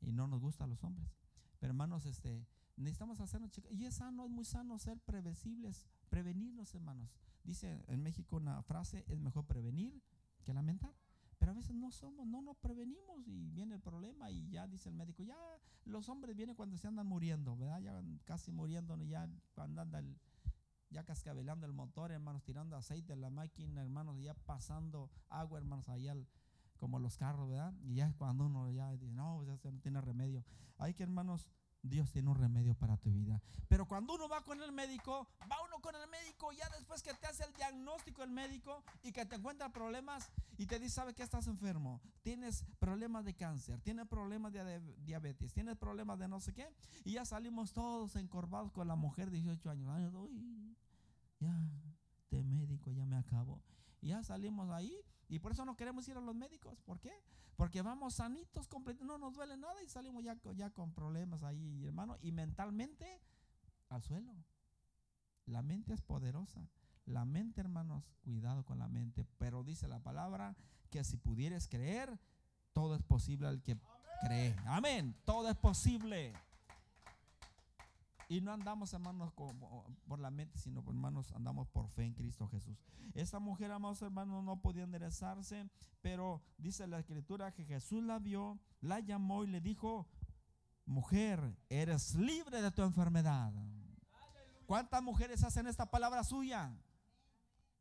y no nos gusta a los hombres. Pero hermanos, este, necesitamos hacernos. Y es sano, es muy sano ser previsibles, prevenirnos, hermanos. Dice en México una frase, es mejor prevenir que lamentar. Pero a veces no somos, no nos prevenimos y viene el problema y ya dice el médico, ya los hombres vienen cuando se andan muriendo, ¿verdad? Ya casi muriendo, ya cuando anda el, ya cascabelando el motor, hermanos, tirando aceite de la máquina, hermanos, ya pasando agua, hermanos, allá al- como los carros, ¿verdad? Y ya cuando uno ya dice, no, ya no tiene remedio. Hay que, hermanos, Dios tiene un remedio para tu vida. Pero cuando uno va con el médico, va uno con el médico, ya después que te hace el diagnóstico el médico y que te encuentra problemas y te dice, ¿sabe que estás enfermo? Tienes problemas de cáncer, tienes problemas de diabetes, tienes problemas de no sé qué. Y ya salimos todos encorvados con la mujer de 18 años. Uy, ya, de médico ya me acabo. Ya salimos ahí y por eso no queremos ir a los médicos. ¿Por qué? Porque vamos sanitos, no nos duele nada y salimos ya, ya con problemas ahí, hermano. Y mentalmente al suelo. La mente es poderosa. La mente, hermanos, cuidado con la mente. Pero dice la palabra que si pudieres creer, todo es posible al que cree. Amén. Todo es posible. Y no andamos, hermanos, como por la mente, sino, hermanos, andamos por fe en Cristo Jesús. Esta mujer, amados hermanos, no podía enderezarse, pero dice la escritura que Jesús la vio, la llamó y le dijo, mujer, eres libre de tu enfermedad. ¿Cuántas mujeres hacen esta palabra suya?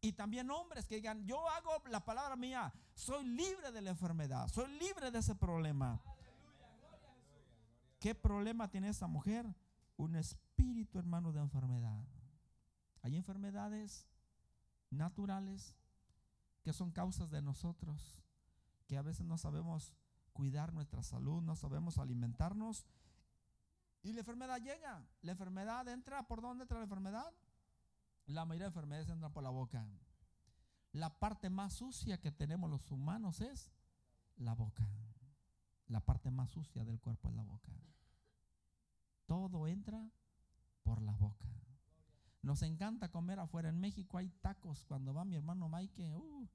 Y también hombres que digan, yo hago la palabra mía, soy libre de la enfermedad, soy libre de ese problema. ¿Qué problema tiene esta mujer? Un espíritu, hermano, de enfermedad. Hay enfermedades naturales que son causas de nosotros, que a veces no sabemos cuidar nuestra salud, no sabemos alimentarnos. Y la enfermedad llega. La enfermedad entra, ¿por dónde entra la enfermedad? La mayoría de enfermedades entran por la boca. La parte más sucia que tenemos los humanos es la boca. La parte más sucia del cuerpo es la boca. Todo entra por la boca. Nos encanta comer afuera. En México hay tacos. Cuando va mi hermano Mike, uh,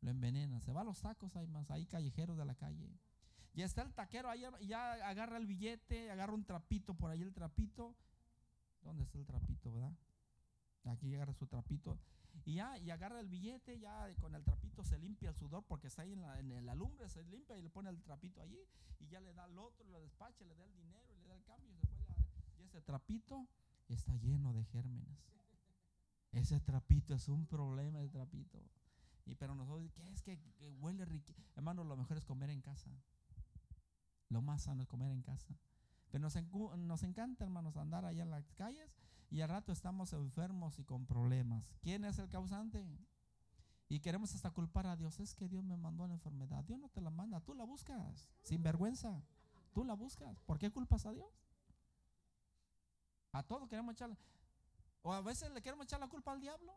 lo envenena. Se va los tacos, hay más, hay callejeros de la calle. Y está el taquero ahí, ya agarra el billete, agarra un trapito por ahí el trapito. ¿Dónde está el trapito, verdad? Aquí agarra su trapito. Y ya, y agarra el billete, ya con el trapito se limpia el sudor porque está ahí en la, en la lumbre, se limpia y le pone el trapito allí. Y ya le da al otro, lo despacha, le da el dinero, le da el cambio y se y ese trapito está lleno de gérmenes. Ese trapito es un problema de trapito. Y pero nosotros, ¿qué es que, huele rico? Hermano, lo mejor es comer en casa. Lo más sano es comer en casa. Pero nos, nos encanta, hermanos, andar allá en las calles y al rato estamos enfermos y con problemas. ¿Quién es el causante? Y queremos hasta culpar a Dios. Es que Dios me mandó la enfermedad. Dios no te la manda, tú la buscas, sin vergüenza. Tú la buscas. ¿Por qué culpas a Dios? A todos queremos echar, o a veces le queremos echar la culpa al diablo.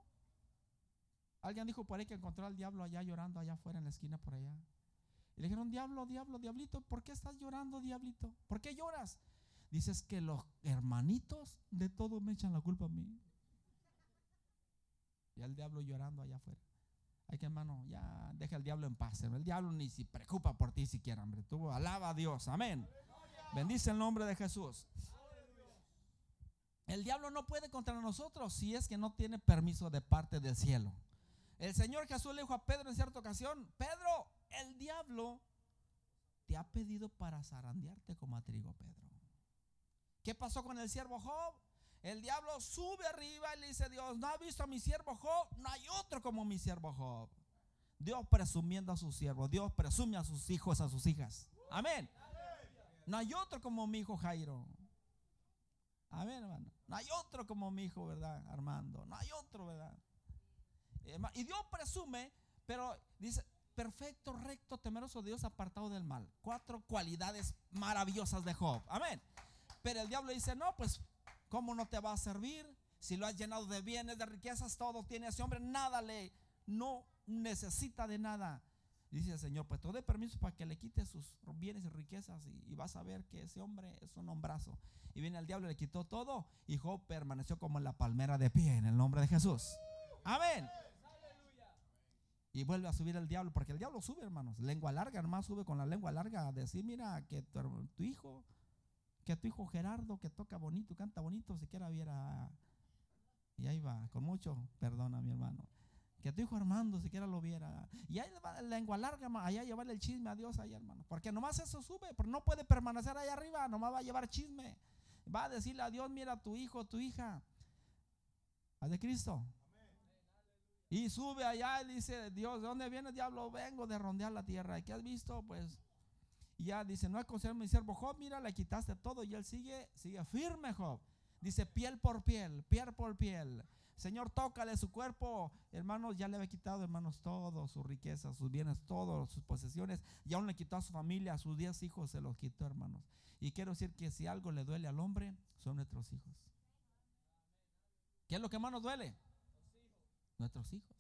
Alguien dijo por ahí que encontró al diablo allá llorando allá afuera en la esquina por allá. Y le dijeron, diablo, diablo, diablito, ¿por qué estás llorando, diablito? ¿Por qué lloras? Dices que los hermanitos de todo me echan la culpa a mí. Y el diablo llorando allá afuera. Ay, que hermano, ya deja el diablo en paz. El diablo ni se preocupa por ti siquiera, hombre. Tú alaba a Dios. Amén. Bendice el nombre de Jesús. El diablo no puede contra nosotros si es que no tiene permiso de parte del cielo. El Señor Jesús le dijo a Pedro en cierta ocasión, Pedro, el diablo te ha pedido para zarandearte como a trigo, Pedro. ¿Qué pasó con el siervo Job? El diablo sube arriba y le dice, Dios, ¿no ha visto a mi siervo Job? No hay otro como mi siervo Job. Dios presumiendo a su siervo, Dios presume a sus hijos, a sus hijas. Amén. No hay otro como mi hijo Jairo. Amén, hermano. No hay otro como mi hijo, ¿verdad? Armando. No hay otro, ¿verdad? Y Dios presume, pero dice, perfecto, recto, temeroso Dios, apartado del mal. Cuatro cualidades maravillosas de Job. Amén. Pero el diablo dice, no, pues, ¿cómo no te va a servir? Si lo has llenado de bienes, de riquezas, todo tiene ese hombre, nada le, no necesita de nada. Dice el Señor, pues te doy permiso para que le quite sus bienes y riquezas y, vas a ver que ese hombre es un hombrazo. Y viene el diablo le quitó todo y Job permaneció como en la palmera de pie en el nombre de Jesús. Amén. Y vuelve a subir el diablo, porque el diablo sube, hermanos. Lengua larga, hermano, sube con la lengua larga decir, mira, que tu, hijo, que tu hijo Gerardo, que toca bonito, canta bonito, siquiera viera. Y ahí va, con mucho perdón a mi hermano que tu hijo Armando siquiera lo viera. Y ahí va la lengua larga, allá llevarle el chisme a Dios ahí, hermano. Porque nomás eso sube, pero no puede permanecer ahí arriba, nomás va a llevar chisme. Va a decirle a Dios, mira tu hijo, tu hija. A de Cristo. Y sube allá y dice, Dios, ¿de dónde viene diablo? Vengo de rondear la tierra. ¿Y qué has visto? Pues y ya dice, no es mi siervo Job, mira, le quitaste todo. Y él sigue, sigue firme, Job. Dice, piel por piel, piel por piel. Señor, tócale su cuerpo. Hermanos, ya le había quitado, hermanos, todo, su riqueza, sus bienes, todas sus posesiones. Y aún le quitó a su familia, a sus diez hijos se los quitó, hermanos. Y quiero decir que si algo le duele al hombre, son nuestros hijos. ¿Qué es lo que más nos duele? Nuestros hijos.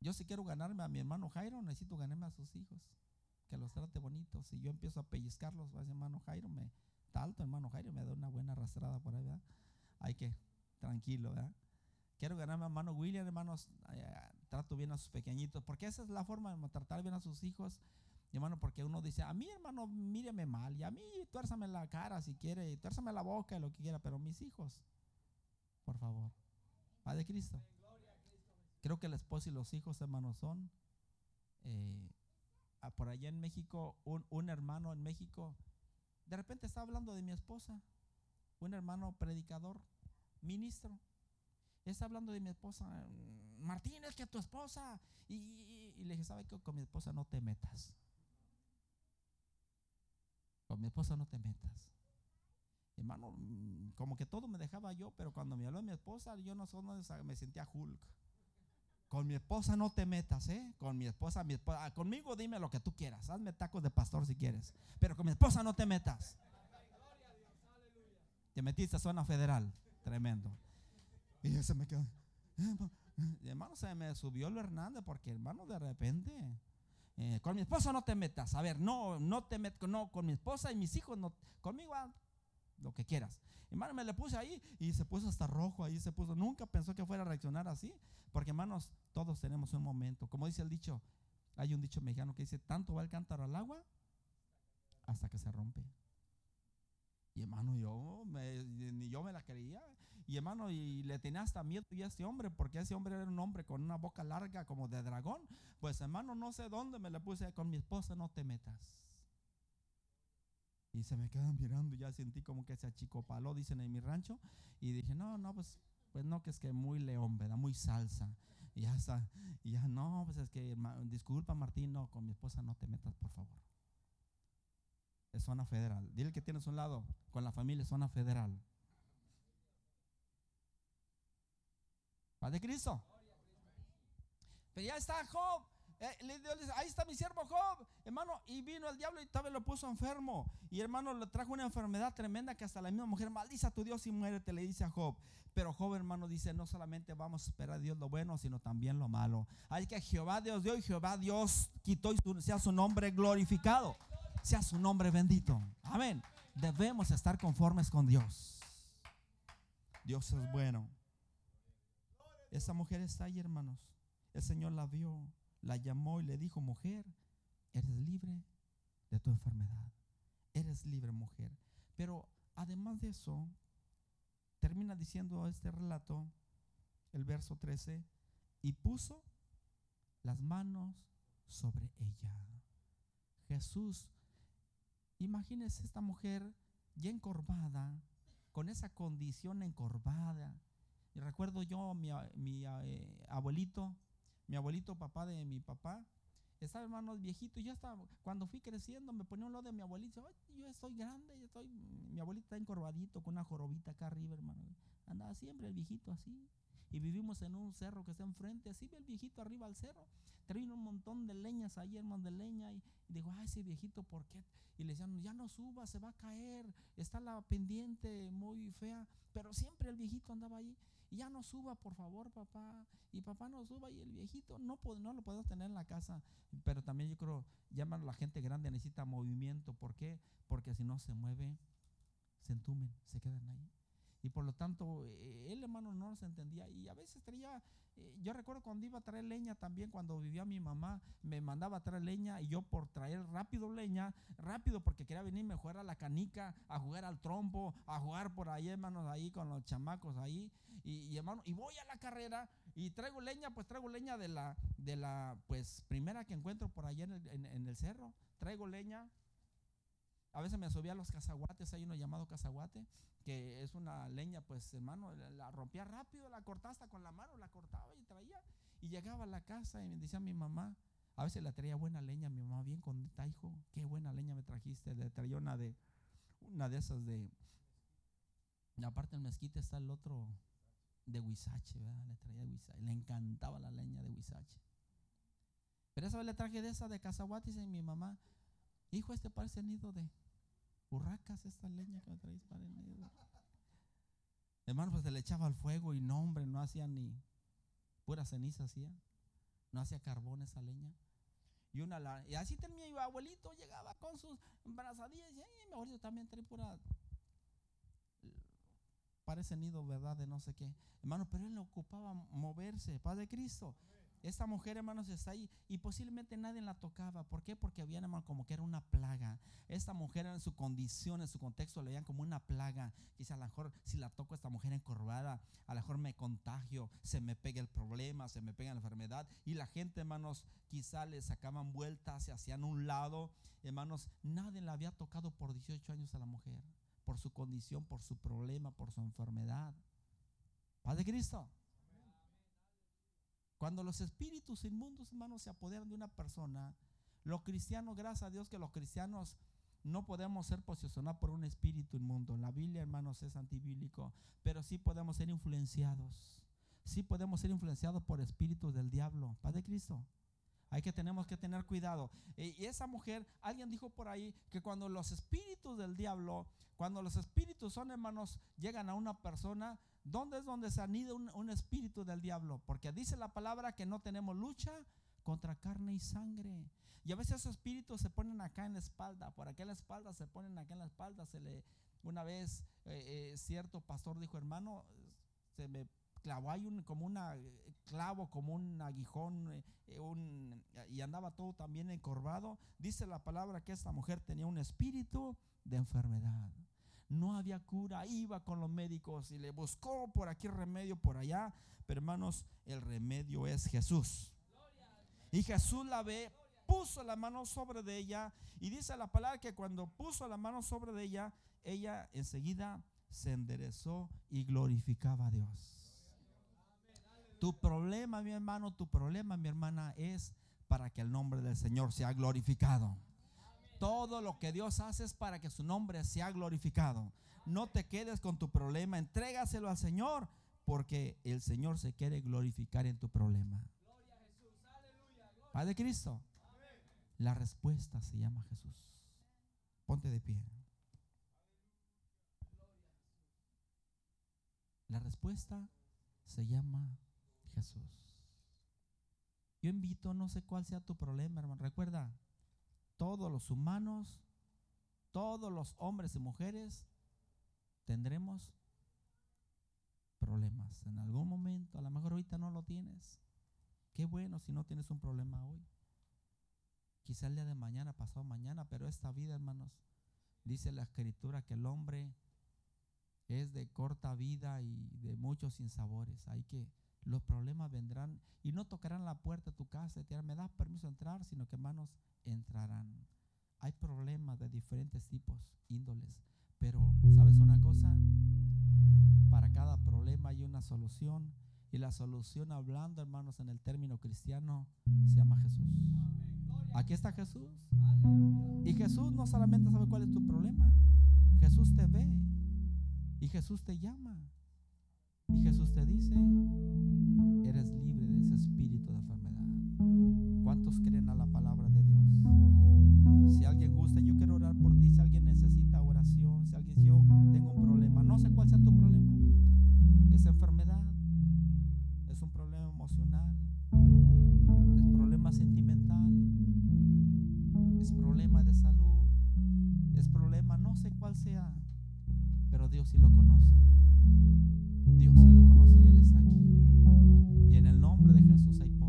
Yo si quiero ganarme a mi hermano Jairo, necesito ganarme a sus hijos. Que los trate bonitos. Si yo empiezo a pellizcarlos, va a hermano Jairo, me alto, hermano Jairo, me da una buena arrastrada por ahí, ¿verdad? Hay que tranquilo, ¿verdad? Quiero ganarme a mano William, hermanos, trato bien a sus pequeñitos, porque esa es la forma de tratar bien a sus hijos, hermano, porque uno dice, a mí, hermano, míreme mal, y a mí tuérzame la cara si quiere, y tuérzame la boca, y lo que quiera, pero mis hijos, por favor, Padre Cristo. Creo que el esposo y los hijos, hermanos, son, eh, por allá en México, un, un hermano en México, de repente está hablando de mi esposa, un hermano predicador, ministro. Está hablando de mi esposa, Martín, es que tu esposa. Y, le dije, ¿sabe qué? Con mi esposa no te metas. Con mi esposa no te metas. Hermano, como que todo me dejaba yo, pero cuando me habló de mi esposa, yo no solo me sentía Hulk. Con mi esposa no te metas, ¿eh? Con mi esposa, mi esposa, ah, conmigo dime lo que tú quieras. Hazme tacos de pastor si quieres. Pero con mi esposa no te metas. Te metiste a zona federal. Tremendo. Y ya se me quedó. Y, hermano, se me subió lo Hernández porque, hermano, de repente. eh, con mi esposa no te metas. A ver, no, no te metas. No, con mi esposa y mis hijos, no. Conmigo, lo que quieras. Hermano, me le puse ahí y se puso hasta rojo ahí, se puso. Nunca pensó que fuera a reaccionar así. Porque, hermanos, todos tenemos un momento. Como dice el dicho, hay un dicho mexicano que dice: tanto va el cántaro al agua hasta que se rompe. Y hermano, yo me- ni yo me la creía. Y hermano, y le tenía hasta miedo y a ese hombre, porque ese hombre era un hombre con una boca larga como de dragón. Pues hermano, no sé dónde me le puse con mi esposa, no te metas. Y se me quedan mirando ya sentí como que se achicopaló, dicen en mi rancho. Y dije, no, no, pues, pues no, que es que muy león, ¿verdad? Muy salsa. Y ya está. Y ya, no, pues es que, disculpa Martín, no, con mi esposa no te metas, por favor. Zona federal. Dile que tienes un lado con la familia, zona federal. Paz de Cristo. Pero ya está Job. Eh, le- dice, ahí está mi siervo Job, hermano. Y vino el diablo y también lo puso enfermo. Y hermano, le trajo una enfermedad tremenda que hasta la misma mujer maldice a tu Dios y muérete, le dice a Job. Pero Job, hermano, dice: No solamente vamos a esperar a Dios lo bueno, sino también lo malo. Hay que Jehová Dios dio y Jehová Dios quitó y sea su nombre glorificado, sea su nombre bendito. Amén. Debemos estar conformes con Dios. Dios es bueno. Esa mujer está ahí, hermanos. El Señor la vio, la llamó y le dijo, mujer, eres libre de tu enfermedad. Eres libre, mujer. Pero además de eso, termina diciendo este relato, el verso 13, y puso las manos sobre ella. Jesús, imagínese esta mujer ya encorvada, con esa condición encorvada. Y recuerdo yo, mi, mi, eh, abuelito, mi abuelito, papá de mi papá, estaba hermano viejito y ya estaba, cuando fui creciendo me ponía un lado de mi abuelito, "Ay, yo estoy grande, yo estoy, mi abuelito está encorvadito con una jorobita acá arriba, hermano. Andaba siempre el viejito así. Y vivimos en un cerro que está enfrente, así ve el viejito arriba al cerro. Traía un montón de leñas ahí, hermano, de leña. Y, y digo, ay, ese viejito, ¿por qué? Y le decían, ya no suba, se va a caer. Está la pendiente muy fea. Pero siempre el viejito andaba ahí. Ya no suba, por favor, papá. Y papá no suba. Y el viejito no, no lo podemos tener en la casa. Pero también yo creo, llaman la gente grande, necesita movimiento. ¿Por qué? Porque si no se mueve, se entumen, se quedan ahí. Y por lo tanto, eh, él hermano no nos entendía. Y a veces traía, eh, yo recuerdo cuando iba a traer leña también, cuando vivía mi mamá, me mandaba a traer leña y yo por traer rápido leña, rápido porque quería venirme a jugar a la canica, a jugar al trompo, a jugar por ahí, hermanos, ahí con los chamacos ahí. Y, y, hermano, y voy a la carrera y traigo leña, pues traigo leña de la, de la, pues primera que encuentro por allá en el, en- en el cerro. Traigo leña. A veces me subía a los cazaguates, hay uno llamado cazaguate, que es una leña, pues hermano, la, rompía rápido, la cortaba con la mano, la cortaba y traía. Y llegaba a la casa y me decía mi mamá, a veces le traía buena leña, mi mamá bien contenta, hijo, qué buena leña me trajiste. Le traía una de, una de esas de, aparte el mezquite está el otro de Huizache, ¿verdad? Le traía de Huizache, le encantaba la leña de Huizache. Pero esa vez le traje de esa de Cazahuate y mi mamá, hijo, este parece nido de burracas, esta leña que me traes para el. Hermano, pues se le echaba al fuego y no, hombre, no hacía ni pura ceniza hacía, no hacía carbón esa leña. Y una y así tenía mi abuelito, llegaba con sus brazadillas y "Ay, mi abuelito también trae pura parece ¿verdad? De no sé qué. Hermano, pero él le ocupaba moverse, Padre Cristo. Esta mujer, hermanos, está ahí y posiblemente nadie la tocaba. ¿Por qué? Porque había, hermano, como que era una plaga. Esta mujer en su condición, en su contexto, le veían como una plaga. Dice, a lo mejor si la toco a esta mujer encorvada, a lo mejor me contagio, se me pega el problema, se me pega la enfermedad. Y la gente, hermanos, quizá le sacaban vueltas, se hacían un lado. Hermanos, nadie la había tocado por 18 años a la mujer por su condición, por su problema, por su enfermedad. Padre Cristo. Cuando los espíritus inmundos, hermanos, se apoderan de una persona, los cristianos, gracias a Dios que los cristianos no podemos ser posicionados por un espíritu inmundo. La Biblia, hermanos, es antibíblico, pero sí podemos ser influenciados. Sí podemos ser influenciados por espíritus del diablo. Padre Cristo. Hay que tenemos que tener cuidado. E- Y esa mujer, alguien dijo por ahí que cuando los espíritus del diablo, cuando los espíritus son hermanos, llegan a una persona, ¿dónde es donde se anida un, un espíritu del diablo? Porque dice la palabra que no tenemos lucha contra carne y sangre. Y a veces esos espíritus se ponen acá en la espalda, por acá en la espalda, se ponen acá en la espalda. Se le, una vez eh, eh, cierto pastor dijo, hermano, se me clavó ahí un, como una eh, clavo, como un aguijón, un- y andaba todo también encorvado. Dice la palabra que esta mujer tenía un espíritu de enfermedad. No había cura, iba con los médicos y le buscó por aquí remedio, por allá. Pero hermanos, el remedio es Jesús. Y Jesús la ve, puso la mano sobre de ella. Y dice la palabra que cuando puso la mano sobre de ella, ella enseguida se enderezó y glorificaba a Dios. Tu problema, mi hermano, tu problema, mi hermana, es para que el nombre del Señor sea glorificado. Todo lo que Dios hace es para que su nombre sea glorificado. No te quedes con tu problema, entrégaselo al Señor, porque el Señor se quiere glorificar en tu problema. Padre Cristo, la respuesta se llama Jesús. Ponte de pie. La respuesta se llama Jesús. Yo invito, no sé cuál sea tu problema, hermano. Recuerda, todos los humanos, todos los hombres y mujeres tendremos problemas. En algún momento, a lo mejor ahorita no lo tienes. Qué bueno si no tienes un problema hoy. Quizá el día de mañana, pasado mañana, pero esta vida, hermanos, dice la escritura que el hombre es de corta vida y de muchos sinsabores. Hay que los problemas vendrán y no tocarán la puerta de tu casa y te dirán, me das permiso de entrar, sino que hermanos entrarán. Hay problemas de diferentes tipos, índoles, pero ¿sabes una cosa? Para cada problema hay una solución y la solución hablando, hermanos, en el término cristiano se llama Jesús. Aquí está Jesús. Y Jesús no solamente sabe cuál es tu problema, Jesús te ve y Jesús te llama. Y Jesús te dice, Si alguien gusta, yo quiero orar por ti. Si alguien necesita oración, si alguien, yo tengo un problema, no sé cuál sea tu problema. Es enfermedad, es un problema emocional, es problema sentimental, es problema de salud, es problema, no sé cuál sea, pero Dios sí lo conoce. Dios sí lo conoce y Él está aquí. Y en el nombre de Jesús hay poder.